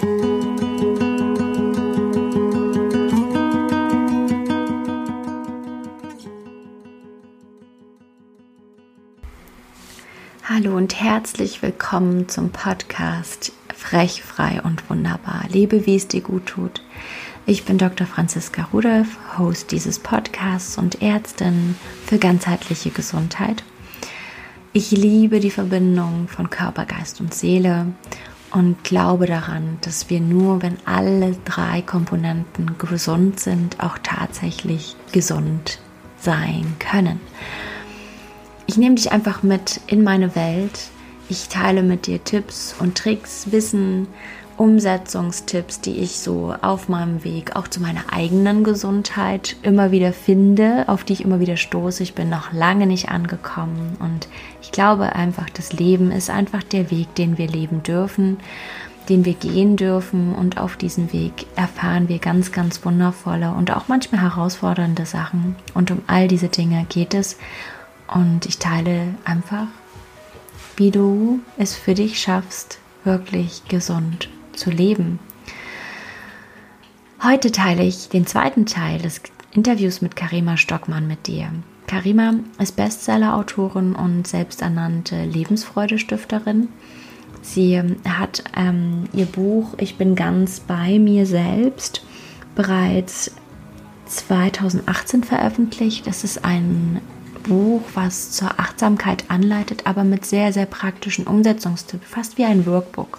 Hallo und herzlich willkommen zum Podcast Frech, frei und wunderbar. Lebe, wie es dir gut tut. Ich bin Dr. Franziska Rudolph, Host dieses Podcasts und Ärztin für ganzheitliche Gesundheit. Ich liebe die Verbindung von Körper, Geist und Seele und glaube daran, dass wir nur, wenn alle drei Komponenten gesund sind, auch tatsächlich gesund sein können. Ich nehme dich einfach mit in meine Welt. Ich teile mit dir Tipps und Tricks, Wissen, Umsetzungstipps, die ich so auf meinem Weg auch zu meiner eigenen Gesundheit immer wieder finde, auf die ich immer wieder stoße. Ich bin noch lange nicht angekommen und ich glaube einfach, das Leben ist einfach der Weg, den wir leben dürfen, den wir gehen dürfen und auf diesem Weg erfahren wir ganz, ganz wundervolle und auch manchmal herausfordernde Sachen und um all diese Dinge geht es und ich teile einfach, wie du es für dich schaffst, wirklich gesund zu leben. Heute teile ich den zweiten Teil des Interviews mit Karima Stockmann mit dir. Karima ist Bestseller-Autorin und selbsternannte Lebensfreudestifterin. Sie hat ähm, ihr Buch Ich bin ganz bei mir selbst bereits 2018 veröffentlicht. Das ist ein Buch, was zur Achtsamkeit anleitet, aber mit sehr, sehr praktischen Umsetzungstipps, fast wie ein Workbook.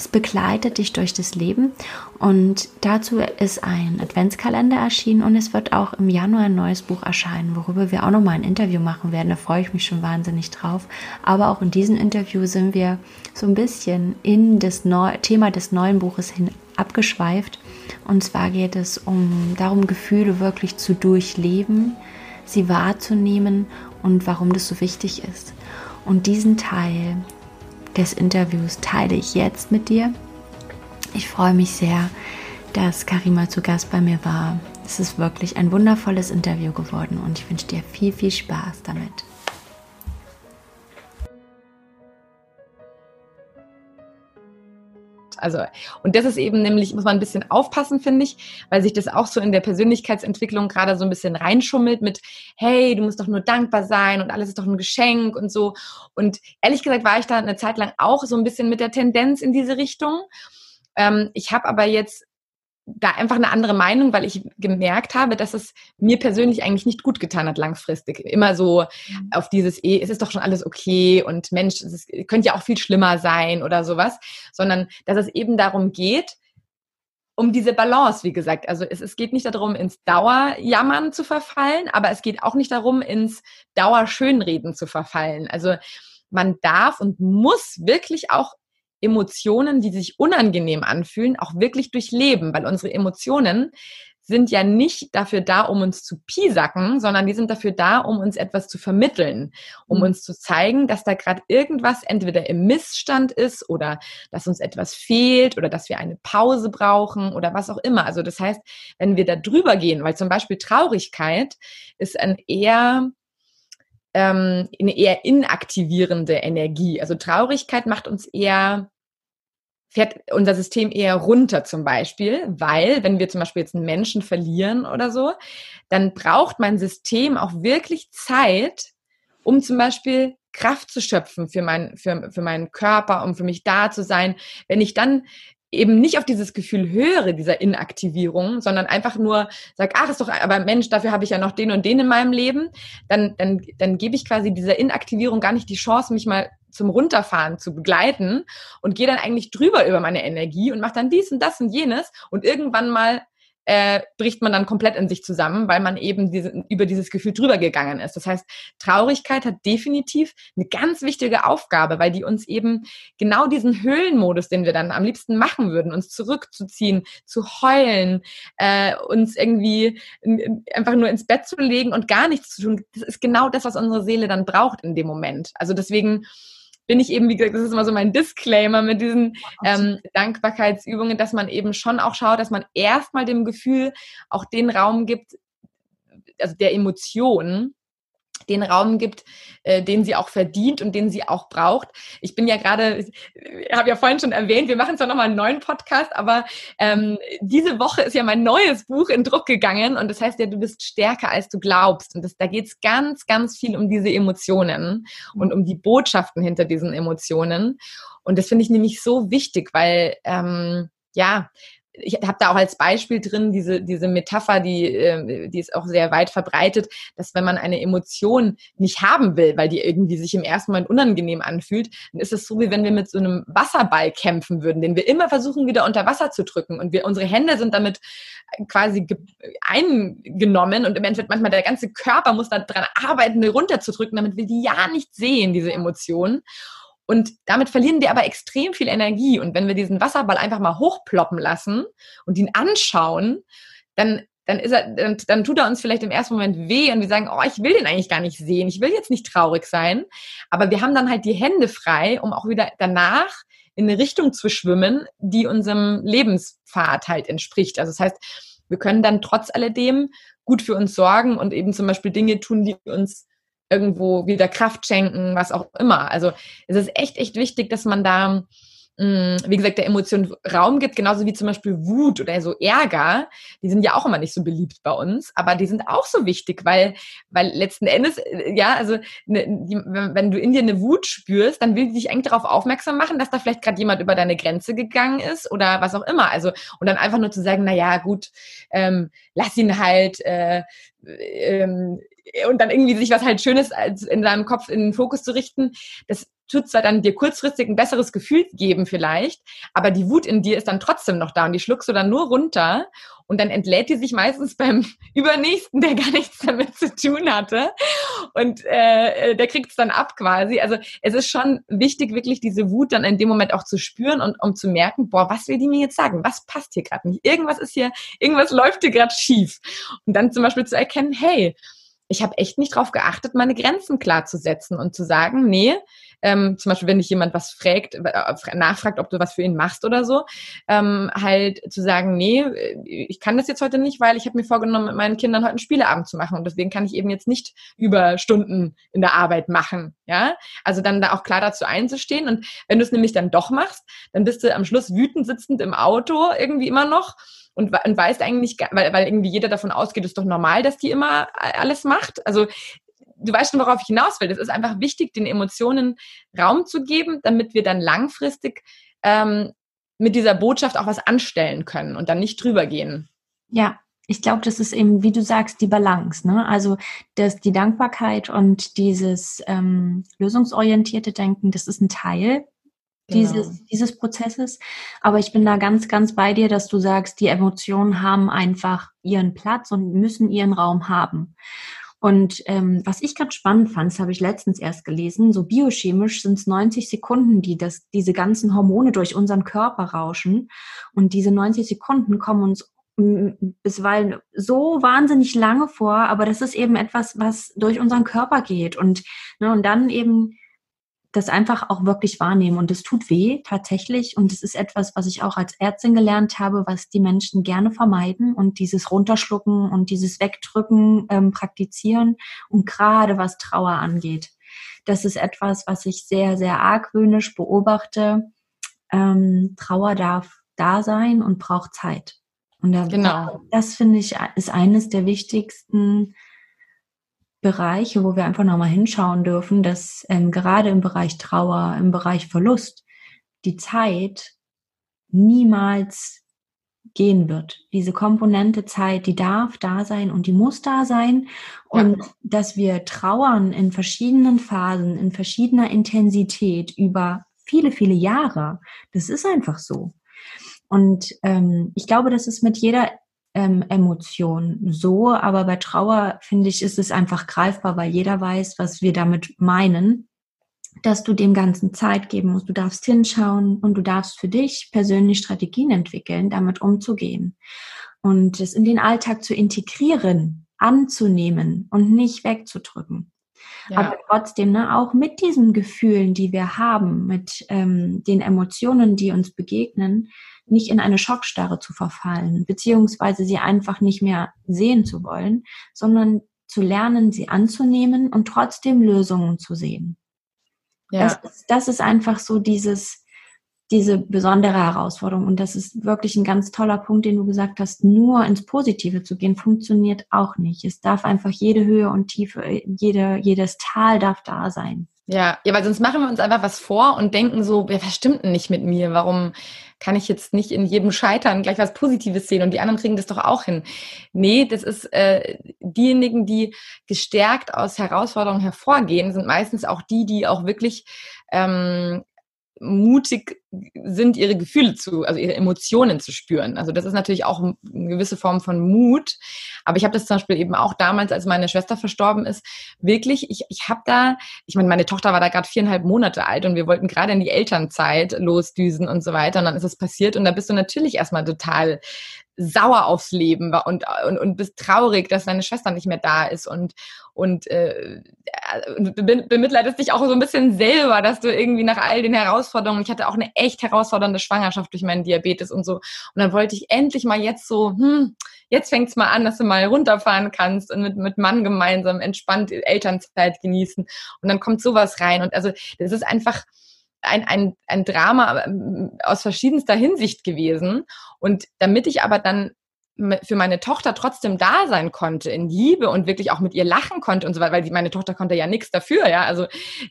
Es begleitet dich durch das Leben und dazu ist ein Adventskalender erschienen und es wird auch im Januar ein neues Buch erscheinen, worüber wir auch nochmal ein Interview machen werden. Da freue ich mich schon wahnsinnig drauf. Aber auch in diesem Interview sind wir so ein bisschen in das Neu Thema des neuen Buches hin abgeschweift. Und zwar geht es um darum, Gefühle wirklich zu durchleben, sie wahrzunehmen und warum das so wichtig ist. Und diesen Teil des Interviews teile ich jetzt mit dir. Ich freue mich sehr, dass Karima zu Gast bei mir war. Es ist wirklich ein wundervolles Interview geworden und ich wünsche dir viel, viel Spaß damit. Also, und das ist eben nämlich, muss man ein bisschen aufpassen, finde ich, weil sich das auch so in der Persönlichkeitsentwicklung gerade so ein bisschen reinschummelt mit, hey, du musst doch nur dankbar sein und alles ist doch ein Geschenk und so. Und ehrlich gesagt war ich da eine Zeit lang auch so ein bisschen mit der Tendenz in diese Richtung. Ähm, ich habe aber jetzt da einfach eine andere Meinung, weil ich gemerkt habe, dass es mir persönlich eigentlich nicht gut getan hat langfristig. Immer so mhm. auf dieses, eh, es ist doch schon alles okay und Mensch, es ist, könnte ja auch viel schlimmer sein oder sowas, sondern dass es eben darum geht, um diese Balance, wie gesagt. Also es, es geht nicht darum, ins Dauerjammern zu verfallen, aber es geht auch nicht darum, ins Dauerschönreden zu verfallen. Also man darf und muss wirklich auch Emotionen, die sich unangenehm anfühlen, auch wirklich durchleben, weil unsere Emotionen sind ja nicht dafür da, um uns zu piesacken, sondern die sind dafür da, um uns etwas zu vermitteln, um mhm. uns zu zeigen, dass da gerade irgendwas entweder im Missstand ist oder dass uns etwas fehlt oder dass wir eine Pause brauchen oder was auch immer. Also das heißt, wenn wir da drüber gehen, weil zum Beispiel Traurigkeit ist ein eher ähm, eine eher inaktivierende Energie. Also Traurigkeit macht uns eher fährt unser System eher runter zum Beispiel, weil wenn wir zum Beispiel jetzt einen Menschen verlieren oder so, dann braucht mein System auch wirklich Zeit, um zum Beispiel Kraft zu schöpfen für, mein, für, für meinen Körper, um für mich da zu sein. Wenn ich dann eben nicht auf dieses Gefühl höre, dieser Inaktivierung, sondern einfach nur sag, ach, ist doch, aber Mensch, dafür habe ich ja noch den und den in meinem Leben, dann, dann, dann gebe ich quasi dieser Inaktivierung gar nicht die Chance, mich mal zum Runterfahren zu begleiten und gehe dann eigentlich drüber über meine Energie und mache dann dies und das und jenes und irgendwann mal äh, bricht man dann komplett in sich zusammen, weil man eben diese, über dieses Gefühl drüber gegangen ist. Das heißt, Traurigkeit hat definitiv eine ganz wichtige Aufgabe, weil die uns eben genau diesen Höhlenmodus, den wir dann am liebsten machen würden, uns zurückzuziehen, zu heulen, äh, uns irgendwie in, in, einfach nur ins Bett zu legen und gar nichts zu tun, das ist genau das, was unsere Seele dann braucht in dem Moment. Also deswegen bin ich eben, wie gesagt, das ist immer so mein Disclaimer mit diesen ähm, Dankbarkeitsübungen, dass man eben schon auch schaut, dass man erstmal dem Gefühl auch den Raum gibt, also der Emotionen, den Raum gibt, äh, den sie auch verdient und den sie auch braucht. Ich bin ja gerade, ich habe ja vorhin schon erwähnt, wir machen zwar nochmal einen neuen Podcast, aber ähm, diese Woche ist ja mein neues Buch in Druck gegangen und das heißt ja, du bist stärker als du glaubst. Und das, da geht es ganz, ganz viel um diese Emotionen und um die Botschaften hinter diesen Emotionen. Und das finde ich nämlich so wichtig, weil ähm, ja, ich habe da auch als Beispiel drin diese, diese Metapher, die, äh, die ist auch sehr weit verbreitet, dass wenn man eine Emotion nicht haben will, weil die irgendwie sich im ersten Moment unangenehm anfühlt, dann ist es so, wie wenn wir mit so einem Wasserball kämpfen würden, den wir immer versuchen, wieder unter Wasser zu drücken. Und wir, unsere Hände sind damit quasi eingenommen und im Endeffekt manchmal der ganze Körper muss daran arbeiten, runterzudrücken, damit wir die ja nicht sehen, diese Emotionen. Und damit verlieren wir aber extrem viel Energie. Und wenn wir diesen Wasserball einfach mal hochploppen lassen und ihn anschauen, dann dann ist er, dann, dann tut er uns vielleicht im ersten Moment weh und wir sagen, oh, ich will den eigentlich gar nicht sehen, ich will jetzt nicht traurig sein. Aber wir haben dann halt die Hände frei, um auch wieder danach in eine Richtung zu schwimmen, die unserem Lebenspfad halt entspricht. Also das heißt, wir können dann trotz alledem gut für uns sorgen und eben zum Beispiel Dinge tun, die uns irgendwo wieder Kraft schenken, was auch immer. Also es ist echt, echt wichtig, dass man da, wie gesagt, der Emotion Raum gibt, genauso wie zum Beispiel Wut oder so Ärger. Die sind ja auch immer nicht so beliebt bei uns, aber die sind auch so wichtig, weil, weil letzten Endes, äh, ja, also ne, die, wenn du in dir eine Wut spürst, dann will die dich eigentlich darauf aufmerksam machen, dass da vielleicht gerade jemand über deine Grenze gegangen ist oder was auch immer. Also und dann einfach nur zu sagen, na ja, gut, ähm, lass ihn halt. Äh, ähm, und dann irgendwie sich was halt Schönes in seinem Kopf in den Fokus zu richten, das tut zwar dann dir kurzfristig ein besseres Gefühl geben vielleicht, aber die Wut in dir ist dann trotzdem noch da und die schluckst du dann nur runter und dann entlädt die sich meistens beim Übernächsten, der gar nichts damit zu tun hatte und äh, der kriegt es dann ab quasi. Also es ist schon wichtig, wirklich diese Wut dann in dem Moment auch zu spüren und um zu merken, boah, was will die mir jetzt sagen? Was passt hier gerade nicht? Irgendwas ist hier, irgendwas läuft hier gerade schief. Und dann zum Beispiel zu erkennen, hey, ich habe echt nicht darauf geachtet, meine Grenzen klar zu setzen und zu sagen, nee, ähm, zum Beispiel, wenn dich jemand was fragt, äh, nachfragt, ob du was für ihn machst oder so, ähm, halt zu sagen, nee, ich kann das jetzt heute nicht, weil ich habe mir vorgenommen, mit meinen Kindern heute einen Spieleabend zu machen. Und deswegen kann ich eben jetzt nicht über Stunden in der Arbeit machen, ja, also dann da auch klar dazu einzustehen. Und wenn du es nämlich dann doch machst, dann bist du am Schluss wütend sitzend im Auto irgendwie immer noch und, und weißt eigentlich, weil, weil irgendwie jeder davon ausgeht, ist doch normal, dass die immer alles macht. Also du weißt schon, worauf ich hinaus will. Es ist einfach wichtig, den Emotionen Raum zu geben, damit wir dann langfristig ähm, mit dieser Botschaft auch was anstellen können und dann nicht drüber gehen. Ja, ich glaube, das ist eben, wie du sagst, die Balance. Ne? Also das, die Dankbarkeit und dieses ähm, lösungsorientierte Denken, das ist ein Teil dieses, genau. dieses Prozesses. Aber ich bin da ganz, ganz bei dir, dass du sagst, die Emotionen haben einfach ihren Platz und müssen ihren Raum haben. Und ähm, was ich ganz spannend fand, das habe ich letztens erst gelesen, so biochemisch sind es 90 Sekunden, die das, diese ganzen Hormone durch unseren Körper rauschen. Und diese 90 Sekunden kommen uns bisweilen so wahnsinnig lange vor, aber das ist eben etwas, was durch unseren Körper geht. Und, ne, und dann eben das einfach auch wirklich wahrnehmen. Und es tut weh, tatsächlich. Und es ist etwas, was ich auch als Ärztin gelernt habe, was die Menschen gerne vermeiden und dieses Runterschlucken und dieses Wegdrücken ähm, praktizieren. Und gerade was Trauer angeht. Das ist etwas, was ich sehr, sehr argwöhnisch beobachte. Ähm, Trauer darf da sein und braucht Zeit. Und da, genau. das finde ich ist eines der wichtigsten Bereiche, wo wir einfach nochmal hinschauen dürfen, dass ähm, gerade im Bereich Trauer, im Bereich Verlust, die Zeit niemals gehen wird. Diese Komponente Zeit, die darf da sein und die muss da sein. Und ja. dass wir trauern in verschiedenen Phasen, in verschiedener Intensität über viele, viele Jahre, das ist einfach so. Und ähm, ich glaube, das ist mit jeder ähm, Emotion so, aber bei Trauer finde ich, ist es einfach greifbar, weil jeder weiß, was wir damit meinen, dass du dem Ganzen Zeit geben musst. Du darfst hinschauen und du darfst für dich persönlich Strategien entwickeln, damit umzugehen und es in den Alltag zu integrieren, anzunehmen und nicht wegzudrücken. Ja. Aber trotzdem, ne, auch mit diesen Gefühlen, die wir haben, mit ähm, den Emotionen, die uns begegnen, nicht in eine Schockstarre zu verfallen, beziehungsweise sie einfach nicht mehr sehen zu wollen, sondern zu lernen, sie anzunehmen und trotzdem Lösungen zu sehen. Ja. Das, ist, das ist einfach so dieses, diese besondere Herausforderung. Und das ist wirklich ein ganz toller Punkt, den du gesagt hast. Nur ins Positive zu gehen, funktioniert auch nicht. Es darf einfach jede Höhe und Tiefe, jede, jedes Tal darf da sein. Ja, ja, weil sonst machen wir uns einfach was vor und denken so, ja, was stimmt denn nicht mit mir? Warum kann ich jetzt nicht in jedem Scheitern gleich was Positives sehen und die anderen kriegen das doch auch hin? Nee, das ist äh, diejenigen, die gestärkt aus Herausforderungen hervorgehen, sind meistens auch die, die auch wirklich ähm, mutig sind, ihre Gefühle zu, also ihre Emotionen zu spüren. Also das ist natürlich auch eine gewisse Form von Mut. Aber ich habe das zum Beispiel eben auch damals, als meine Schwester verstorben ist, wirklich, ich, ich habe da, ich meine, meine Tochter war da gerade viereinhalb Monate alt und wir wollten gerade in die Elternzeit losdüsen und so weiter. Und dann ist es passiert und da bist du natürlich erstmal total sauer aufs Leben und, und, und bist traurig, dass deine Schwester nicht mehr da ist und, und, äh, und bemitleidest dich auch so ein bisschen selber, dass du irgendwie nach all den Herausforderungen, ich hatte auch eine echt herausfordernde Schwangerschaft durch meinen Diabetes und so. Und dann wollte ich endlich mal jetzt so, hm, jetzt fängt's mal an, dass du mal runterfahren kannst und mit, mit Mann gemeinsam entspannt Elternzeit genießen. Und dann kommt sowas rein. Und also das ist einfach, ein, ein, ein Drama ähm, aus verschiedenster Hinsicht gewesen. Und damit ich aber dann für meine Tochter trotzdem da sein konnte in Liebe und wirklich auch mit ihr lachen konnte und so weiter, weil die, meine Tochter konnte ja nichts dafür, ja. Also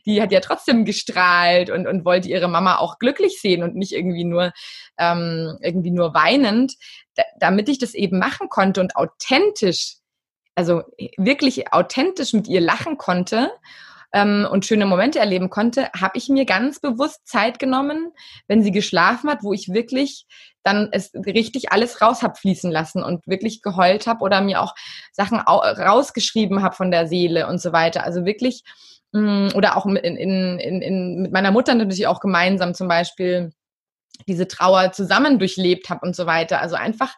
die hat ja trotzdem gestrahlt und, und wollte ihre Mama auch glücklich sehen und nicht irgendwie nur ähm, irgendwie nur weinend, da, damit ich das eben machen konnte und authentisch, also wirklich authentisch mit ihr lachen konnte ähm, und schöne Momente erleben konnte, habe ich mir ganz bewusst Zeit genommen, wenn sie geschlafen hat, wo ich wirklich dann es richtig alles raus hab fließen lassen und wirklich geheult habe oder mir auch Sachen rausgeschrieben habe von der Seele und so weiter. Also wirklich mm, oder auch in, in, in, in, mit meiner Mutter natürlich auch gemeinsam zum Beispiel diese Trauer zusammen durchlebt habe und so weiter. Also einfach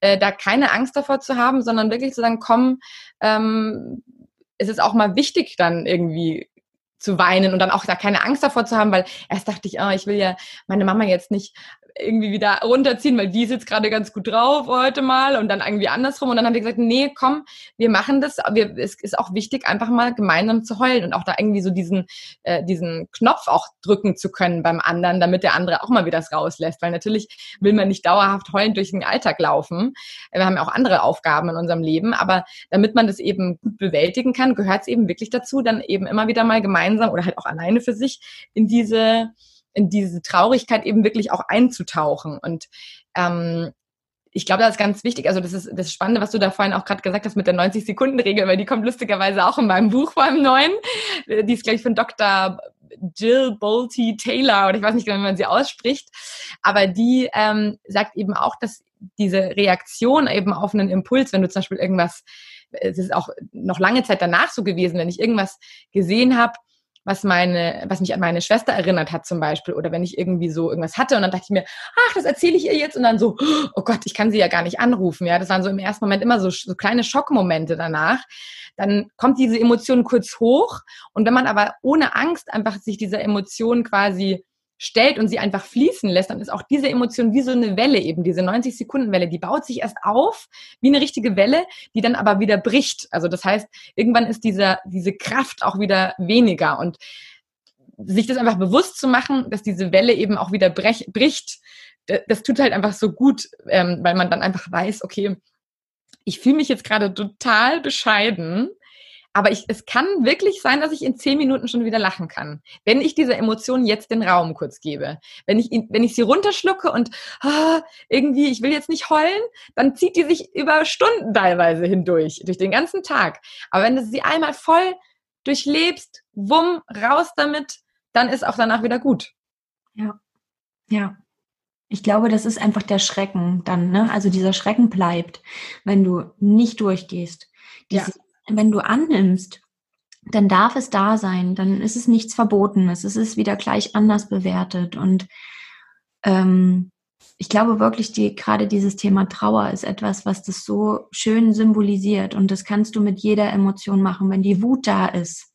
äh, da keine Angst davor zu haben, sondern wirklich zu sagen, komm, ähm, es ist auch mal wichtig, dann irgendwie zu weinen und dann auch da keine Angst davor zu haben, weil erst dachte ich, oh, ich will ja meine Mama jetzt nicht irgendwie wieder runterziehen, weil die ist jetzt gerade ganz gut drauf heute mal und dann irgendwie andersrum. Und dann haben wir gesagt, nee, komm, wir machen das. Wir, es ist auch wichtig, einfach mal gemeinsam zu heulen und auch da irgendwie so diesen, äh, diesen Knopf auch drücken zu können beim anderen, damit der andere auch mal wieder das rauslässt. Weil natürlich will man nicht dauerhaft heulend durch den Alltag laufen. Wir haben ja auch andere Aufgaben in unserem Leben, aber damit man das eben gut bewältigen kann, gehört es eben wirklich dazu, dann eben immer wieder mal gemeinsam oder halt auch alleine für sich in diese in diese Traurigkeit eben wirklich auch einzutauchen. Und ähm, ich glaube, das ist ganz wichtig. Also das ist das Spannende, was du da vorhin auch gerade gesagt hast mit der 90-Sekunden-Regel, weil die kommt lustigerweise auch in meinem Buch beim neuen. Die ist, glaube ich, von Dr. Jill Bolte Taylor oder ich weiß nicht genau, wie man sie ausspricht. Aber die ähm, sagt eben auch, dass diese Reaktion eben auf einen Impuls, wenn du zum Beispiel irgendwas, es ist auch noch lange Zeit danach so gewesen, wenn ich irgendwas gesehen habe, was meine, was mich an meine Schwester erinnert hat zum Beispiel, oder wenn ich irgendwie so irgendwas hatte und dann dachte ich mir, ach, das erzähle ich ihr jetzt und dann so, oh Gott, ich kann sie ja gar nicht anrufen, ja, das waren so im ersten Moment immer so, so kleine Schockmomente danach. Dann kommt diese Emotion kurz hoch und wenn man aber ohne Angst einfach sich dieser Emotion quasi stellt und sie einfach fließen lässt, dann ist auch diese Emotion wie so eine Welle eben, diese 90-Sekunden-Welle, die baut sich erst auf wie eine richtige Welle, die dann aber wieder bricht. Also das heißt, irgendwann ist dieser, diese Kraft auch wieder weniger. Und sich das einfach bewusst zu machen, dass diese Welle eben auch wieder brech, bricht, das tut halt einfach so gut, ähm, weil man dann einfach weiß, okay, ich fühle mich jetzt gerade total bescheiden, aber ich, es kann wirklich sein, dass ich in zehn Minuten schon wieder lachen kann, wenn ich dieser Emotion jetzt den Raum kurz gebe. Wenn ich, wenn ich sie runterschlucke und ah, irgendwie, ich will jetzt nicht heulen, dann zieht die sich über Stunden teilweise hindurch, durch den ganzen Tag. Aber wenn du sie einmal voll durchlebst, wumm, raus damit, dann ist auch danach wieder gut. Ja, ja. Ich glaube, das ist einfach der Schrecken dann, ne? Also dieser Schrecken bleibt, wenn du nicht durchgehst. Dieses ja wenn du annimmst, dann darf es da sein, dann ist es nichts Verbotenes, es ist wieder gleich anders bewertet. Und ähm, ich glaube wirklich, die, gerade dieses Thema Trauer ist etwas, was das so schön symbolisiert. Und das kannst du mit jeder Emotion machen. Wenn die Wut da ist,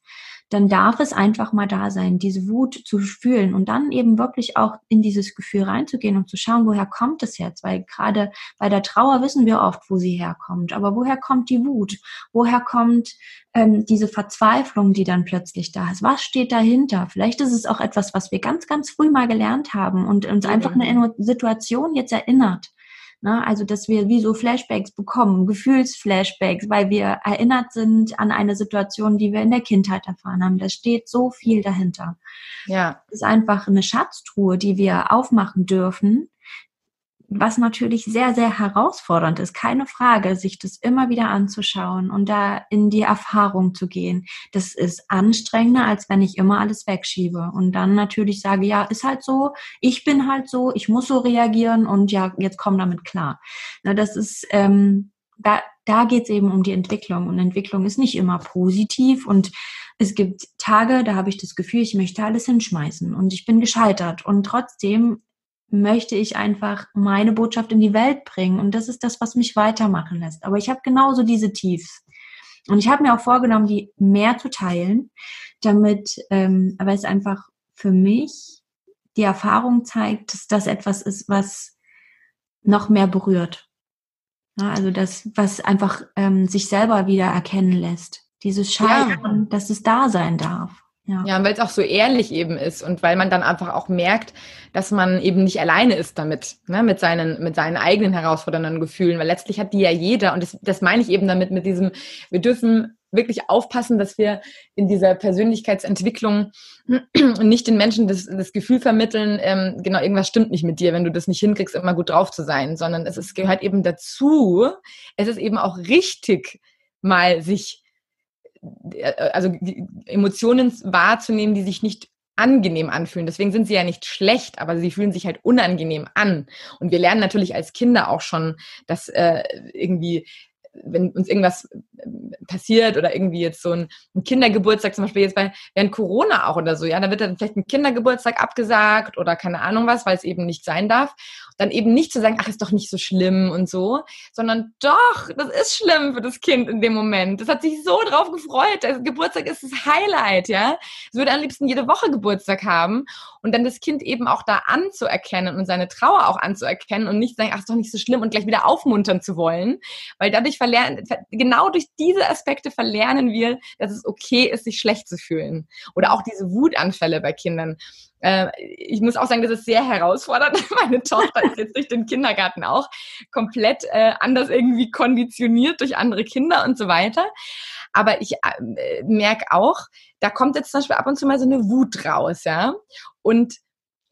dann darf es einfach mal da sein, diese Wut zu fühlen und dann eben wirklich auch in dieses Gefühl reinzugehen und zu schauen, woher kommt es jetzt? Weil gerade bei der Trauer wissen wir oft, wo sie herkommt. Aber woher kommt die Wut? Woher kommt ähm, diese Verzweiflung, die dann plötzlich da ist? Was steht dahinter? Vielleicht ist es auch etwas, was wir ganz, ganz früh mal gelernt haben und uns einfach eine Situation jetzt erinnert. Ne? Also, dass wir wie so Flashbacks bekommen, Gefühlsflashbacks, weil wir erinnert sind an eine Situation, die wir in der Kindheit erfahren haben. Da steht so viel dahinter. Ja. Es ist einfach eine Schatztruhe, die wir aufmachen dürfen, was natürlich sehr, sehr herausfordernd ist, keine Frage, sich das immer wieder anzuschauen und da in die Erfahrung zu gehen. Das ist anstrengender, als wenn ich immer alles wegschiebe und dann natürlich sage, ja, ist halt so, ich bin halt so, ich muss so reagieren und ja, jetzt komm damit klar. Na, das ist, ähm, da, da geht es eben um die Entwicklung und Entwicklung ist nicht immer positiv und es gibt Tage, da habe ich das Gefühl, ich möchte alles hinschmeißen und ich bin gescheitert und trotzdem möchte ich einfach meine Botschaft in die Welt bringen. Und das ist das, was mich weitermachen lässt. Aber ich habe genauso diese Tiefs. Und ich habe mir auch vorgenommen, die mehr zu teilen, damit, ähm, weil es einfach für mich die Erfahrung zeigt, dass das etwas ist, was noch mehr berührt. Ja, also das, was einfach ähm, sich selber wieder erkennen lässt. Dieses Scheitern, ja. dass es da sein darf. Ja, ja weil es auch so ehrlich eben ist und weil man dann einfach auch merkt, dass man eben nicht alleine ist damit, ne, mit seinen, mit seinen eigenen herausfordernden Gefühlen, weil letztlich hat die ja jeder und das, das meine ich eben damit, mit diesem, wir dürfen wirklich aufpassen, dass wir in dieser Persönlichkeitsentwicklung nicht den Menschen das, das Gefühl vermitteln, ähm, genau, irgendwas stimmt nicht mit dir, wenn du das nicht hinkriegst, immer gut drauf zu sein, sondern es ist, gehört eben dazu, es ist eben auch richtig, mal sich also Emotionen wahrzunehmen, die sich nicht angenehm anfühlen. Deswegen sind sie ja nicht schlecht, aber sie fühlen sich halt unangenehm an. Und wir lernen natürlich als Kinder auch schon, dass äh, irgendwie wenn uns irgendwas äh, passiert oder irgendwie jetzt so ein, ein, Kindergeburtstag, zum Beispiel jetzt bei während Corona auch oder so, ja, da wird dann vielleicht ein Kindergeburtstag abgesagt oder keine Ahnung was, weil es eben nicht sein darf. Dann eben nicht zu sagen, ach, ist doch nicht so schlimm und so, sondern doch, das ist schlimm für das Kind in dem Moment. Das hat sich so drauf gefreut. Der Geburtstag ist das Highlight, ja. Es würde am liebsten jede Woche Geburtstag haben und dann das Kind eben auch da anzuerkennen und seine Trauer auch anzuerkennen und nicht sagen, ach, ist doch nicht so schlimm und gleich wieder aufmuntern zu wollen, weil dadurch verlernen, genau durch diese Aspekte verlernen wir, dass es okay ist, sich schlecht zu fühlen. Oder auch diese Wutanfälle bei Kindern. Äh, ich muss auch sagen, das ist sehr herausfordernd. Meine Tochter ist jetzt durch den Kindergarten auch komplett äh, anders irgendwie konditioniert durch andere Kinder und so weiter. Aber ich äh, merke auch, da kommt jetzt zum Beispiel ab und zu mal so eine Wut raus, ja. Und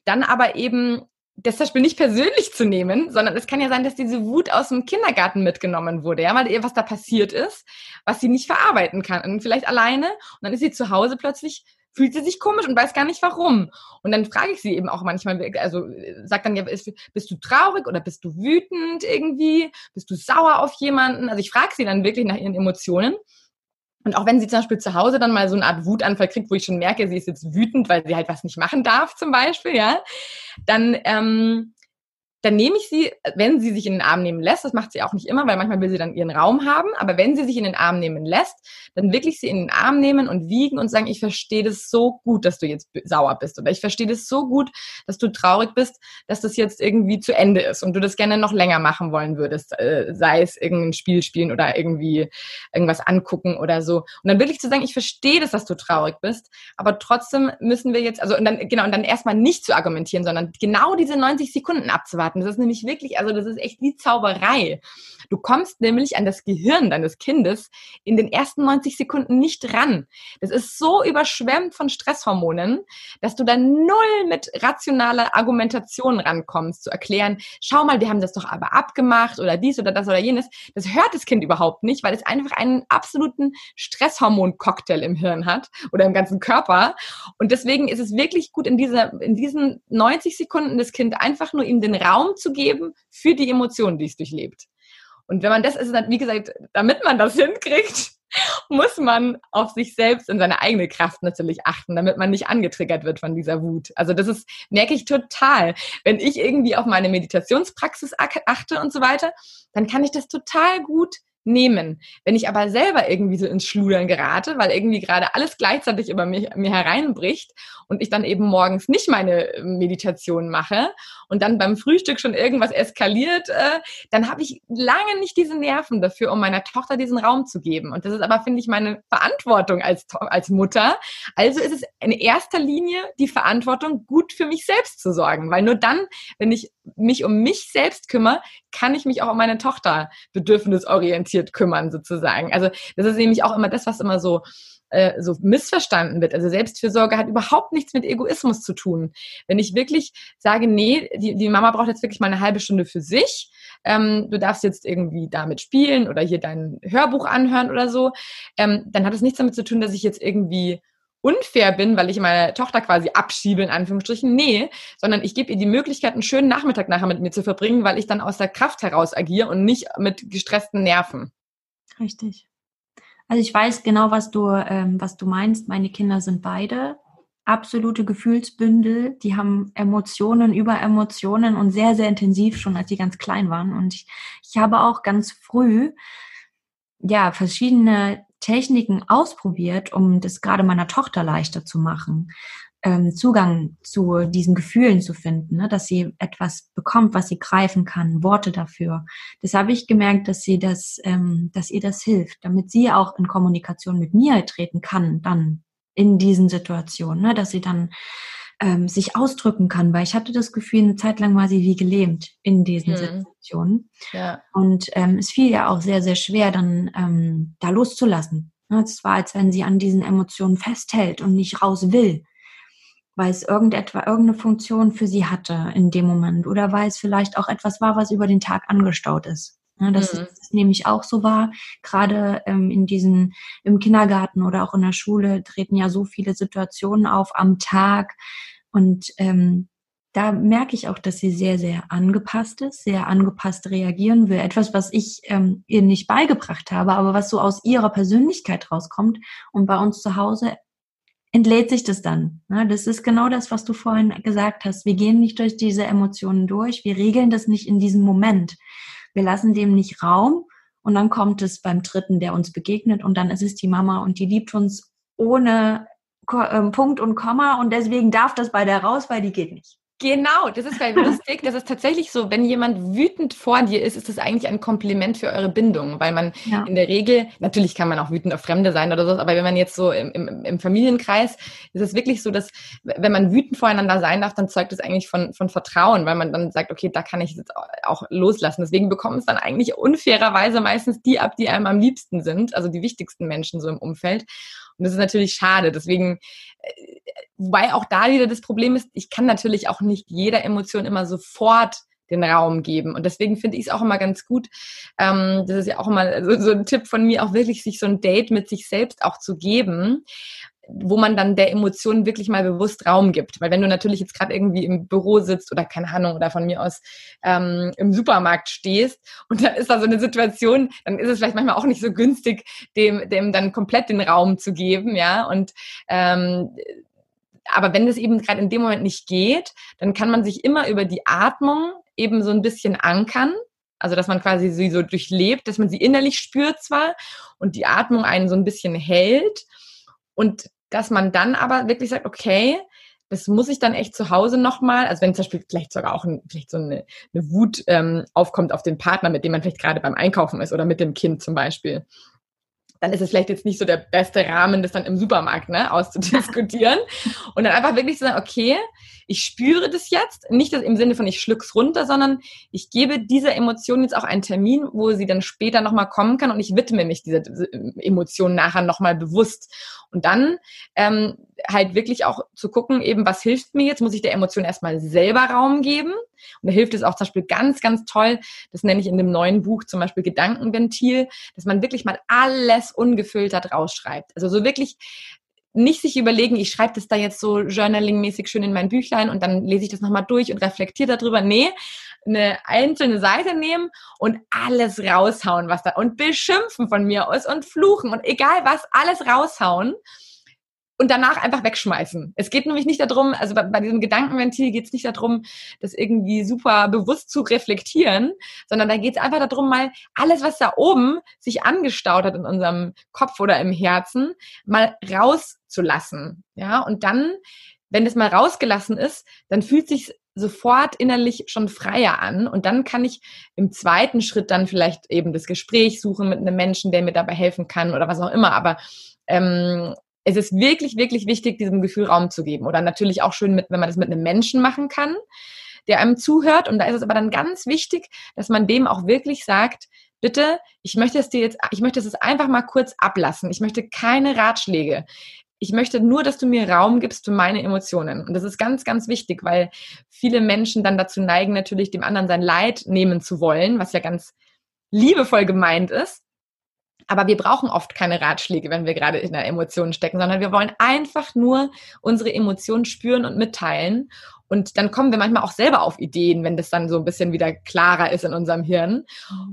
dann aber eben das zum Beispiel nicht persönlich zu nehmen, sondern es kann ja sein, dass diese Wut aus dem Kindergarten mitgenommen wurde, ja, weil ihr was da passiert ist, was sie nicht verarbeiten kann. Und vielleicht alleine und dann ist sie zu Hause plötzlich, fühlt sie sich komisch und weiß gar nicht warum. Und dann frage ich sie eben auch manchmal, also sagt dann ja, bist du traurig oder bist du wütend irgendwie? Bist du sauer auf jemanden? Also ich frage sie dann wirklich nach ihren Emotionen. Und auch wenn sie zum Beispiel zu Hause dann mal so eine Art Wutanfall kriegt, wo ich schon merke, sie ist jetzt wütend, weil sie halt was nicht machen darf, zum Beispiel, ja, dann ähm, dann nehme ich sie, wenn sie sich in den Arm nehmen lässt, das macht sie auch nicht immer, weil manchmal will sie dann ihren Raum haben, aber wenn sie sich in den Arm nehmen lässt, dann wirklich sie in den Arm nehmen und wiegen und sagen, ich verstehe das so gut, dass du jetzt sauer bist oder ich verstehe das so gut, dass du traurig bist, dass das jetzt irgendwie zu Ende ist und du das gerne noch länger machen wollen würdest, äh, sei es irgendein Spiel spielen oder irgendwie irgendwas angucken oder so. Und dann wirklich zu sagen, ich verstehe das, dass du traurig bist, aber trotzdem müssen wir jetzt, also und dann, genau, und dann erstmal nicht zu argumentieren, sondern genau diese 90 Sekunden abzuwarten starten. Das ist nämlich wirklich, also das ist echt wie Zauberei. Du kommst nämlich an das Gehirn deines Kindes in den ersten 90 Sekunden nicht ran. Das ist so überschwemmt von Stresshormonen, dass du dann null mit rationaler Argumentation rankommst, zu erklären, schau mal, wir haben das doch aber abgemacht oder dies oder das oder jenes. Das hört das Kind überhaupt nicht, weil es einfach einen absoluten Stresshormon-Cocktail im Hirn hat oder im ganzen Körper. Und deswegen ist es wirklich gut, in, dieser, in diesen 90 Sekunden das Kind einfach nur ihm den Raum Raum zu geben für die Emotionen, die es durchlebt. Und wenn man das, also wie gesagt, damit man das hinkriegt, muss man auf sich selbst und seine eigene Kraft natürlich achten, damit man nicht angetriggert wird von dieser Wut. Also das ist, merke ich total. Wenn ich irgendwie auf meine Meditationspraxis achte und so weiter, dann kann ich das total gut nehmen. Wenn ich aber selber irgendwie so ins Schludern gerate, weil irgendwie gerade alles gleichzeitig über mich, mir hereinbricht und ich dann eben morgens nicht meine äh, Meditation mache und dann beim Frühstück schon irgendwas eskaliert, äh, dann habe ich lange nicht diese Nerven dafür, um meiner Tochter diesen Raum zu geben. Und das ist aber, finde ich, meine Verantwortung als, als Mutter. Also ist es in erster Linie die Verantwortung, gut für mich selbst zu sorgen, weil nur dann, wenn ich mich um mich selbst kümmere, kann ich mich auch um meine Tochter bedürfnisorientiert kümmern, sozusagen. Also das ist nämlich auch immer das, was immer so äh, so missverstanden wird. Also Selbstfürsorge hat überhaupt nichts mit Egoismus zu tun. Wenn ich wirklich sage, nee, die, die Mama braucht jetzt wirklich mal eine halbe Stunde für sich, ähm, du darfst jetzt irgendwie damit spielen oder hier dein Hörbuch anhören oder so, ähm, dann hat es nichts damit zu tun, dass ich jetzt irgendwie unfair bin, weil ich meine Tochter quasi abschiebe, in Anführungsstrichen. Nee, sondern ich gebe ihr die Möglichkeit, einen schönen Nachmittag nachher mit mir zu verbringen, weil ich dann aus der Kraft heraus agiere und nicht mit gestressten Nerven. Richtig. Also ich weiß genau, was du, ähm, was du meinst. Meine Kinder sind beide absolute Gefühlsbündel. Die haben Emotionen über Emotionen und sehr, sehr intensiv schon, als sie ganz klein waren. Und ich, ich habe auch ganz früh ja verschiedene Techniken ausprobiert, um das gerade meiner Tochter leichter zu machen, ähm, Zugang zu diesen Gefühlen zu finden, ne? dass sie etwas bekommt, was sie greifen kann, Worte dafür. Das habe ich gemerkt, dass sie das, ähm, dass ihr das hilft, damit sie auch in Kommunikation mit mir treten kann, dann in diesen Situationen, ne? dass sie dann ähm, sich ausdrücken kann, weil ich hatte das Gefühl, eine Zeit lang war sie wie gelähmt in diesen hm. Situationen. Ja. Und ähm, es fiel ja auch sehr, sehr schwer, dann ähm, da loszulassen. Ne, es war, als wenn sie an diesen Emotionen festhält und nicht raus will, weil es irgendetwa irgendeine Funktion für sie hatte in dem Moment oder weil es vielleicht auch etwas war, was über den Tag angestaut ist. Ne, das, mhm. ist, nämlich auch so war. Gerade ähm, in diesen, im Kindergarten oder auch in der Schule treten ja so viele Situationen auf am Tag. Und ähm, da merke ich auch, dass sie sehr, sehr angepasst ist, sehr angepasst reagieren will. Etwas, was ich ähm, ihr nicht beigebracht habe, aber was so aus ihrer Persönlichkeit rauskommt. Und bei uns zu Hause entlädt sich das dann. Ne? Das ist genau das, was du vorhin gesagt hast. Wir gehen nicht durch diese Emotionen durch. Wir regeln das nicht in diesem Moment. Wir lassen dem nicht Raum und dann kommt es beim Dritten, der uns begegnet und dann ist es die Mama und die liebt uns ohne ähm, Punkt und Komma und deswegen darf das bei der raus, weil die geht nicht. Genau, das ist bei lustig. Das ist tatsächlich so, wenn jemand wütend vor dir ist, ist das eigentlich ein Kompliment für eure Bindung, weil man ja. in der Regel, natürlich kann man auch wütend auf Fremde sein oder so, aber wenn man jetzt so im, im, im Familienkreis, ist es wirklich so, dass wenn man wütend voreinander sein darf, dann zeugt es eigentlich von, von Vertrauen, weil man dann sagt, okay, da kann ich jetzt auch loslassen. Deswegen bekommen es dann eigentlich unfairerweise meistens die ab, die einem am liebsten sind, also die wichtigsten Menschen so im Umfeld. Und das ist natürlich schade. Deswegen, äh, wobei auch da wieder das Problem ist, ich kann natürlich auch nicht jeder Emotion immer sofort den Raum geben. Und deswegen finde ich es auch immer ganz gut, ähm, das ist ja auch immer so, so ein Tipp von mir, auch wirklich sich so ein Date mit sich selbst auch zu geben, wo man dann der Emotion wirklich mal bewusst Raum gibt. Weil wenn du natürlich jetzt gerade irgendwie im Büro sitzt oder keine Ahnung oder von mir aus ähm, im Supermarkt stehst und da ist da so eine Situation, dann ist es vielleicht manchmal auch nicht so günstig, dem, dem dann komplett den Raum zu geben, ja. Und ähm, aber wenn das eben gerade in dem Moment nicht geht, dann kann man sich immer über die Atmung eben so ein bisschen ankern. Also, dass man quasi sie so durchlebt, dass man sie innerlich spürt zwar und die Atmung einen so ein bisschen hält. Und dass man dann aber wirklich sagt, okay, das muss ich dann echt zu Hause nochmal, also wenn zum Beispiel vielleicht sogar auch ein, vielleicht so eine, eine Wut ähm, aufkommt auf den Partner, mit dem man vielleicht gerade beim Einkaufen ist oder mit dem Kind zum Beispiel, dann ist es vielleicht jetzt nicht so der beste Rahmen, das dann im Supermarkt ne, auszudiskutieren. Und dann einfach wirklich zu sagen, okay, ich spüre das jetzt, nicht im Sinne von ich schluck's runter, sondern ich gebe dieser Emotion jetzt auch einen Termin, wo sie dann später nochmal kommen kann und ich widme mich dieser Emotion nachher nochmal bewusst. Und dann ähm, halt wirklich auch zu gucken, eben, was hilft mir jetzt? Muss ich der Emotion erstmal selber Raum geben? Und da hilft es auch zum Beispiel ganz, ganz toll, das nenne ich in dem neuen Buch zum Beispiel Gedankenventil, dass man wirklich mal alles ungefiltert rausschreibt. Also so wirklich nicht sich überlegen, ich schreibe das da jetzt so journaling-mäßig schön in mein Büchlein und dann lese ich das nochmal durch und reflektiere darüber. Nee, eine einzelne Seite nehmen und alles raushauen, was da und beschimpfen von mir aus und fluchen und egal was, alles raushauen und danach einfach wegschmeißen. Es geht nämlich nicht darum, also bei, bei diesem Gedankenventil geht es nicht darum, das irgendwie super bewusst zu reflektieren, sondern da geht es einfach darum, mal alles, was da oben sich angestaut hat in unserem Kopf oder im Herzen, mal rauszulassen. Ja, und dann, wenn es mal rausgelassen ist, dann fühlt sich sofort innerlich schon freier an. Und dann kann ich im zweiten Schritt dann vielleicht eben das Gespräch suchen mit einem Menschen, der mir dabei helfen kann oder was auch immer. Aber ähm, es ist wirklich, wirklich wichtig, diesem Gefühl Raum zu geben. Oder natürlich auch schön, mit, wenn man das mit einem Menschen machen kann, der einem zuhört. Und da ist es aber dann ganz wichtig, dass man dem auch wirklich sagt, bitte, ich möchte es dir jetzt, ich möchte es einfach mal kurz ablassen. Ich möchte keine Ratschläge. Ich möchte nur, dass du mir Raum gibst für meine Emotionen. Und das ist ganz, ganz wichtig, weil viele Menschen dann dazu neigen, natürlich dem anderen sein Leid nehmen zu wollen, was ja ganz liebevoll gemeint ist. Aber wir brauchen oft keine Ratschläge, wenn wir gerade in der Emotion stecken, sondern wir wollen einfach nur unsere Emotionen spüren und mitteilen. Und dann kommen wir manchmal auch selber auf Ideen, wenn das dann so ein bisschen wieder klarer ist in unserem Hirn.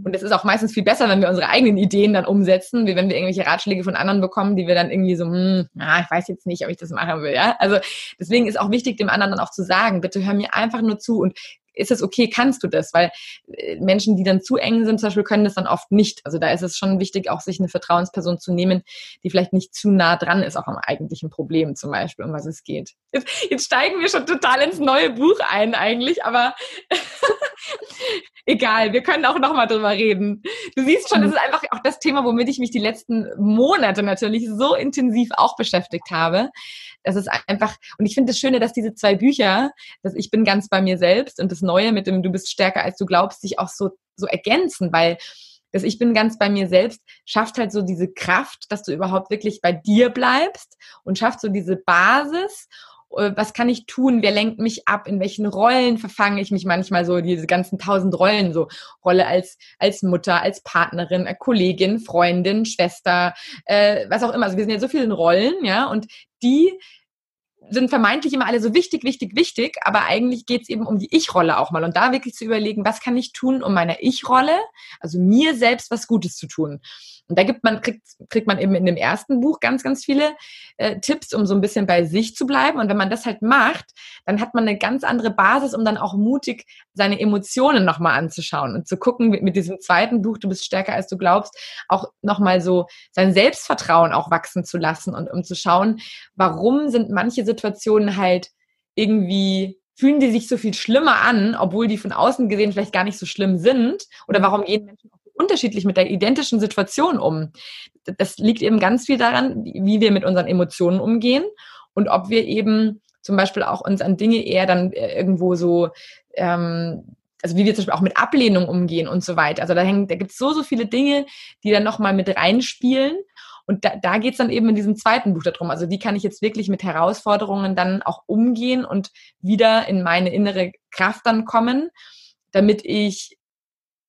Und es ist auch meistens viel besser, wenn wir unsere eigenen Ideen dann umsetzen, wie wenn wir irgendwelche Ratschläge von anderen bekommen, die wir dann irgendwie so, hm, na, ich weiß jetzt nicht, ob ich das machen will, ja. Also deswegen ist auch wichtig, dem anderen dann auch zu sagen, bitte hör mir einfach nur zu und ist es okay, kannst du das? Weil äh, Menschen, die dann zu eng sind, zum Beispiel, können das dann oft nicht. Also da ist es schon wichtig, auch sich eine Vertrauensperson zu nehmen, die vielleicht nicht zu nah dran ist, auch am eigentlichen Problem zum Beispiel, um was es geht. Jetzt, jetzt steigen wir schon total ins neue Buch ein eigentlich, aber egal, wir können auch nochmal drüber reden. Du siehst schon, das ist einfach auch das Thema, womit ich mich die letzten Monate natürlich so intensiv auch beschäftigt habe. Das ist einfach, und ich finde das Schöne, dass diese zwei Bücher, dass ich bin ganz bei mir selbst und das Neue mit dem Du bist stärker als du glaubst, sich auch so, so ergänzen, weil das Ich bin ganz bei mir selbst schafft halt so diese Kraft, dass du überhaupt wirklich bei dir bleibst und schafft so diese Basis. Äh, was kann ich tun, wer lenkt mich ab, in welchen Rollen verfange ich mich manchmal so, diese ganzen tausend Rollen, so? Rolle als, als Mutter, als Partnerin, äh, Kollegin, Freundin, Schwester, äh, was auch immer. Also wir sind ja so vielen Rollen, ja, und die sind vermeintlich immer alle so wichtig, wichtig, wichtig, aber eigentlich geht es eben um die Ich-Rolle auch mal und da wirklich zu überlegen, was kann ich tun, um meiner Ich-Rolle, also mir selbst was Gutes zu tun. Und da gibt man, kriegt, kriegt man eben in dem ersten Buch ganz, ganz viele äh, Tipps, um so ein bisschen bei sich zu bleiben. Und wenn man das halt macht, dann hat man eine ganz andere Basis, um dann auch mutig seine Emotionen nochmal anzuschauen und zu gucken mit, mit diesem zweiten Buch, du bist stärker als du glaubst, auch nochmal so sein Selbstvertrauen auch wachsen zu lassen und um zu schauen, warum sind manche Situationen halt irgendwie fühlen die sich so viel schlimmer an, obwohl die von außen gesehen vielleicht gar nicht so schlimm sind? Oder warum gehen Menschen unterschiedlich mit der identischen Situation um. Das liegt eben ganz viel daran, wie wir mit unseren Emotionen umgehen und ob wir eben zum Beispiel auch uns an Dinge eher dann äh, irgendwo so ähm, also wie wir zum Beispiel auch mit Ablehnung umgehen und so weiter. Also da, hängt, da gibt es so, so viele Dinge, die dann nochmal mit reinspielen. Und da, da geht es dann eben in diesem zweiten Buch darum. Also wie kann ich jetzt wirklich mit Herausforderungen dann auch umgehen und wieder in meine innere Kraft dann kommen, damit ich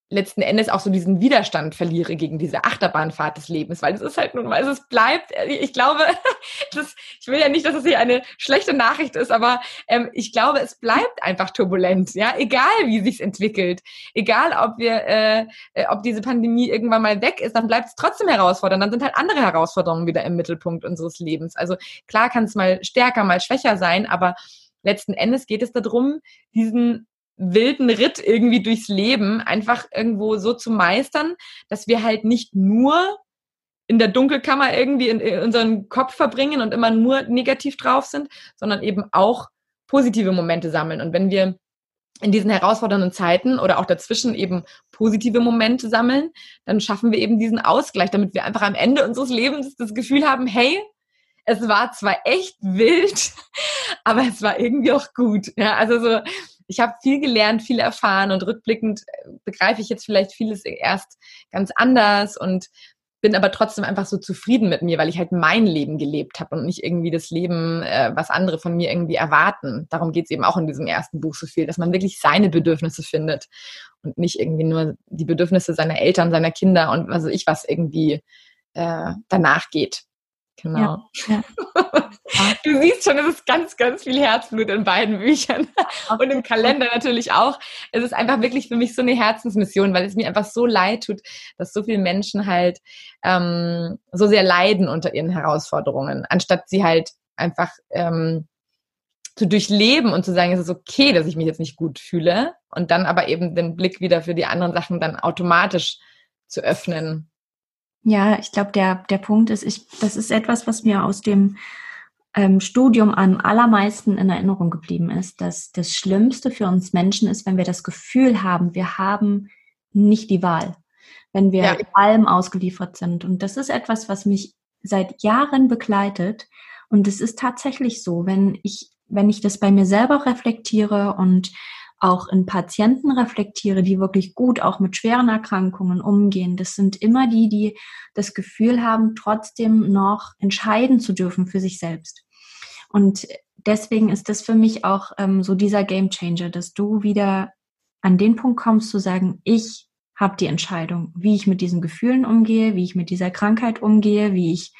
letzten Endes auch so diesen Widerstand verliere gegen diese Achterbahnfahrt des Lebens, weil es ist halt nun mal, es bleibt, äh, ich glaube, das, ich will ja nicht, dass es hier eine schlechte Nachricht ist, aber ähm, ich glaube, es bleibt einfach turbulent, ja, egal wie sich's entwickelt, egal ob wir, äh, äh, ob diese Pandemie irgendwann mal weg ist, dann bleibt es trotzdem herausfordernd, dann sind halt andere Herausforderungen wieder im Mittelpunkt unseres Lebens. Also klar kann es mal stärker, mal schwächer sein, aber letzten Endes geht es darum, diesen wilden Ritt irgendwie durchs Leben einfach irgendwo so zu meistern, dass wir halt nicht nur in der Dunkelkammer irgendwie in, in unseren Kopf verbringen und immer nur negativ drauf sind, sondern eben auch positive Momente sammeln. Und wenn wir in diesen herausfordernden Zeiten oder auch dazwischen eben positive Momente sammeln, dann schaffen wir eben diesen Ausgleich, damit wir einfach am Ende unseres Lebens das Gefühl haben, hey, es war zwar echt wild, aber es war irgendwie auch gut. Ja, also so, ich habe viel gelernt, viel erfahren und rückblickend äh, begreife ich jetzt vielleicht vieles erst ganz anders und bin aber trotzdem einfach so zufrieden mit mir, weil ich halt mein Leben gelebt habe und nicht irgendwie das Leben, äh, was andere von mir irgendwie erwarten. Darum geht es eben auch in diesem ersten Buch so viel, dass man wirklich seine Bedürfnisse findet und nicht irgendwie nur die Bedürfnisse seiner Eltern, seiner Kinder und was weiß ich was irgendwie äh, danach geht. Genau. Ja, ja. Du siehst schon, es ist ganz, ganz viel Herzblut in beiden Büchern und im Kalender natürlich auch. Es ist einfach wirklich für mich so eine Herzensmission, weil es mir einfach so leid tut, dass so viele Menschen halt ähm, so sehr leiden unter ihren Herausforderungen, anstatt sie halt einfach ähm, zu durchleben und zu sagen, es ist okay, dass ich mich jetzt nicht gut fühle und dann aber eben den Blick wieder für die anderen Sachen dann automatisch zu öffnen. Ja, ich glaube, der, der Punkt ist, ich, das ist etwas, was mir aus dem ähm, Studium am allermeisten in Erinnerung geblieben ist, dass das Schlimmste für uns Menschen ist, wenn wir das Gefühl haben, wir haben nicht die Wahl, wenn wir ja. allem ausgeliefert sind. Und das ist etwas, was mich seit Jahren begleitet. Und es ist tatsächlich so, wenn ich, wenn ich das bei mir selber reflektiere und auch in Patienten reflektiere, die wirklich gut auch mit schweren Erkrankungen umgehen. Das sind immer die, die das Gefühl haben, trotzdem noch entscheiden zu dürfen für sich selbst. Und deswegen ist das für mich auch ähm, so dieser Game Changer, dass du wieder an den Punkt kommst zu sagen, ich habe die Entscheidung, wie ich mit diesen Gefühlen umgehe, wie ich mit dieser Krankheit umgehe, wie ich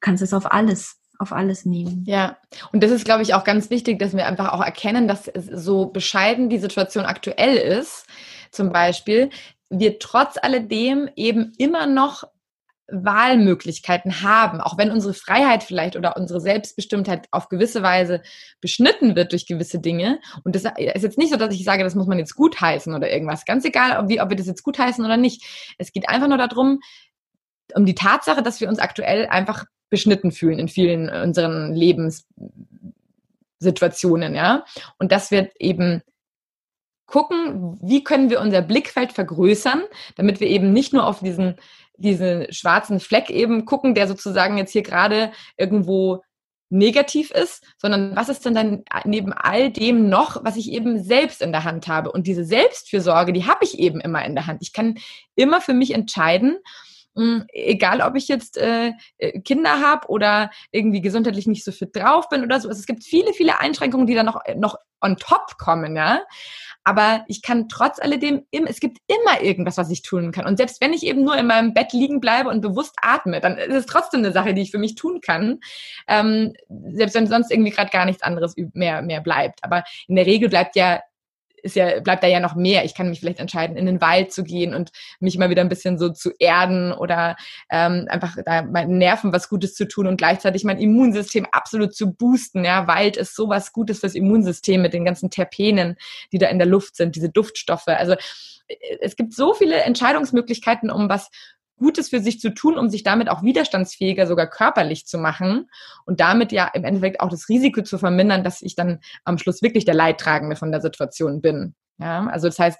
kannst es auf alles auf alles nehmen. Ja, und das ist, glaube ich, auch ganz wichtig, dass wir einfach auch erkennen, dass so bescheiden die Situation aktuell ist, zum Beispiel, wir trotz alledem eben immer noch Wahlmöglichkeiten haben, auch wenn unsere Freiheit vielleicht oder unsere Selbstbestimmtheit auf gewisse Weise beschnitten wird durch gewisse Dinge. Und das ist jetzt nicht so, dass ich sage, das muss man jetzt gutheißen oder irgendwas. Ganz egal, ob, wie, ob wir das jetzt gutheißen oder nicht. Es geht einfach nur darum, um die Tatsache, dass wir uns aktuell einfach beschnitten fühlen in vielen unseren Lebenssituationen, ja. Und dass wir eben gucken, wie können wir unser Blickfeld vergrößern, damit wir eben nicht nur auf diesen, diesen schwarzen Fleck eben gucken, der sozusagen jetzt hier gerade irgendwo negativ ist, sondern was ist denn dann neben all dem noch, was ich eben selbst in der Hand habe? Und diese Selbstfürsorge, die habe ich eben immer in der Hand. Ich kann immer für mich entscheiden, hm, egal ob ich jetzt äh, äh Kinder habe oder irgendwie gesundheitlich nicht so fit drauf bin oder so. Also es gibt viele, viele Einschränkungen, die da noch, äh, noch on top kommen, ja. Aber ich kann trotz alledem, im, es gibt immer irgendwas, was ich tun kann. Und selbst wenn ich eben nur in meinem Bett liegen bleibe und bewusst atme, dann ist es trotzdem eine Sache, die ich für mich tun kann. Ähm, selbst wenn sonst irgendwie gerade gar nichts anderes mehr, mehr bleibt. Aber in der Regel bleibt ja ist ja, bleibt da ja noch mehr. Ich kann mich vielleicht entscheiden, in den Wald zu gehen und mich mal wieder ein bisschen so zu erden oder ähm, einfach da meinen Nerven was Gutes zu tun und gleichzeitig mein Immunsystem absolut zu boosten. Ja, Wald ist sowas Gutes fürs Immunsystem mit den ganzen Terpenen, die da in der Luft sind, diese Duftstoffe. Also äh, es gibt so viele Entscheidungsmöglichkeiten, um was Gutes für sich zu tun, um sich damit auch widerstandsfähiger, sogar körperlich zu machen und damit ja im Endeffekt auch das Risiko zu vermindern, dass ich dann am Schluss wirklich der Leidtragende von der Situation bin. Ja, also das heißt,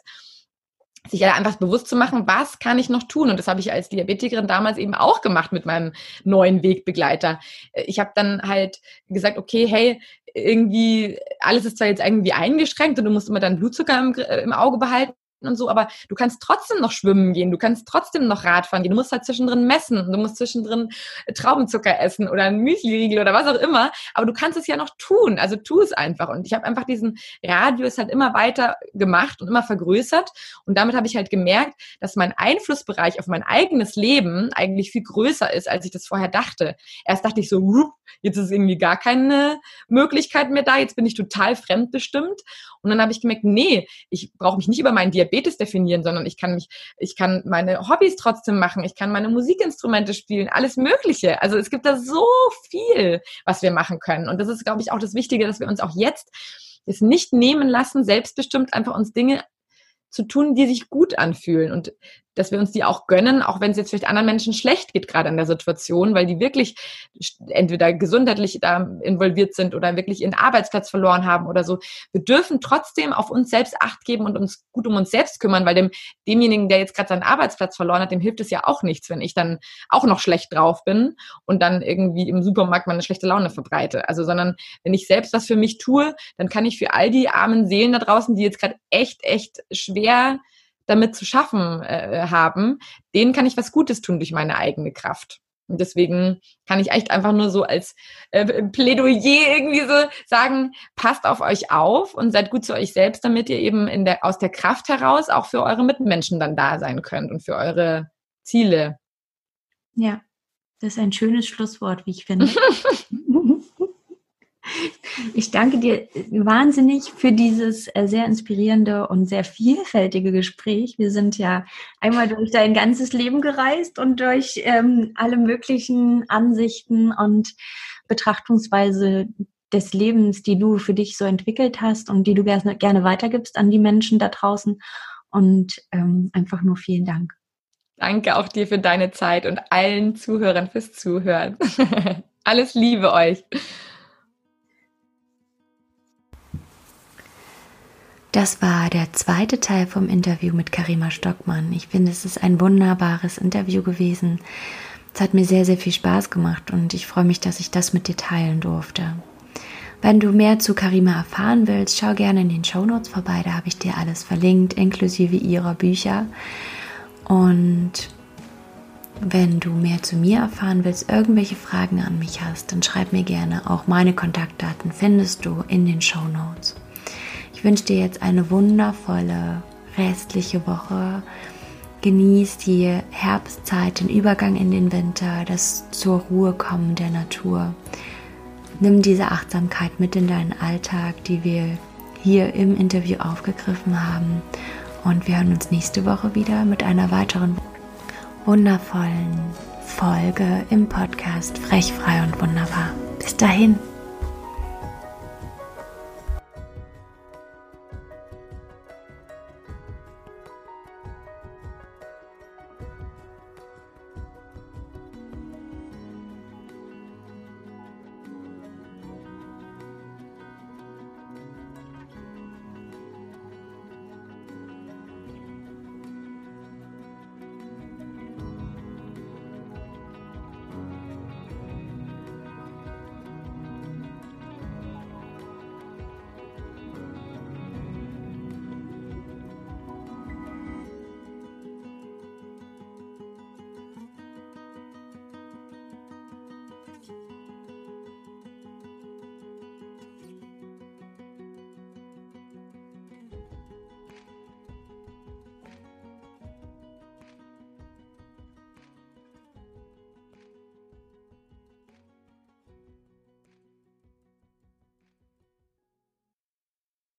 sich einfach bewusst zu machen, was kann ich noch tun? Und das habe ich als Diabetikerin damals eben auch gemacht mit meinem neuen Wegbegleiter. Ich habe dann halt gesagt, okay, hey, irgendwie, alles ist zwar jetzt irgendwie eingeschränkt und du musst immer deinen Blutzucker im, im Auge behalten, und so, aber du kannst trotzdem noch schwimmen gehen, du kannst trotzdem noch Radfahren gehen, du musst halt zwischendrin messen, du musst zwischendrin äh, Traubenzucker essen oder ein Müsliriegel oder was auch immer, aber du kannst es ja noch tun, also tu es einfach und ich habe einfach diesen Radius halt immer weiter gemacht und immer vergrößert und damit habe ich halt gemerkt, dass mein Einflussbereich auf mein eigenes Leben eigentlich viel größer ist, als ich das vorher dachte. Erst dachte ich so, jetzt ist irgendwie gar keine Möglichkeit mehr da, jetzt bin ich total fremdbestimmt und dann habe ich gemerkt, nee, ich brauche mich nicht über meinen Diabetes definieren, sondern ich kann mich, ich kann meine Hobbys trotzdem machen, ich kann meine Musikinstrumente spielen, alles Mögliche. Also es gibt da so viel, was wir machen können. Und das ist, glaube ich, auch das Wichtige, dass wir uns auch jetzt es nicht nehmen lassen, selbstbestimmt einfach uns Dinge zu tun, die sich gut anfühlen und dass wir uns die auch gönnen, auch wenn es jetzt vielleicht anderen Menschen schlecht geht, gerade in der Situation, weil die wirklich entweder gesundheitlich da involviert sind oder wirklich ihren Arbeitsplatz verloren haben oder so. Wir dürfen trotzdem auf uns selbst Acht geben und uns gut um uns selbst kümmern, weil dem, demjenigen, der jetzt gerade seinen Arbeitsplatz verloren hat, dem hilft es ja auch nichts, wenn ich dann auch noch schlecht drauf bin und dann irgendwie im Supermarkt meine schlechte Laune verbreite. Also, sondern wenn ich selbst was für mich tue, dann kann ich für all die armen Seelen da draußen, die jetzt gerade echt, echt schwer damit zu schaffen äh, haben, denen kann ich was Gutes tun durch meine eigene Kraft. Und deswegen kann ich echt einfach nur so als äh, Plädoyer irgendwie so sagen, passt auf euch auf und seid gut zu euch selbst, damit ihr eben in der, aus der Kraft heraus auch für eure Mitmenschen dann da sein könnt und für eure Ziele. Ja, das ist ein schönes Schlusswort, wie ich finde. Ich danke dir wahnsinnig für dieses äh, sehr inspirierende und sehr vielfältige Gespräch. Wir sind ja einmal durch dein ganzes Leben gereist und durch ähm, alle möglichen Ansichten und Betrachtungsweise des Lebens, die du für dich so entwickelt hast und die du gerne, weitergibst an die Menschen da draußen. Und ähm, einfach nur vielen Dank. Danke auch dir für deine Zeit und allen Zuhörern fürs Zuhören. Alles Liebe euch. Das war der zweite Teil vom Interview mit Karima Stockmann. Ich finde, es ist ein wunderbares Interview gewesen. Es hat mir sehr, sehr viel Spaß gemacht und ich freue mich, dass ich das mit dir teilen durfte. Wenn du mehr zu Karima erfahren willst, schau gerne in den Show Notes vorbei, da habe ich dir alles verlinkt, inklusive ihrer Bücher. Und wenn du mehr zu mir erfahren willst, irgendwelche Fragen an mich hast, dann schreib mir gerne. Auch meine Kontaktdaten findest du in den Show Notes. Ich wünsche dir jetzt eine wundervolle restliche Woche. Genieß die Herbstzeit, den Übergang in den Winter, das zur Ruhe kommen der Natur. Nimm diese Achtsamkeit mit in deinen Alltag, die wir hier im Interview aufgegriffen haben. Und wir hören uns nächste Woche wieder mit einer weiteren wundervollen Folge im Podcast Frech, frei und wunderbar. Bis dahin.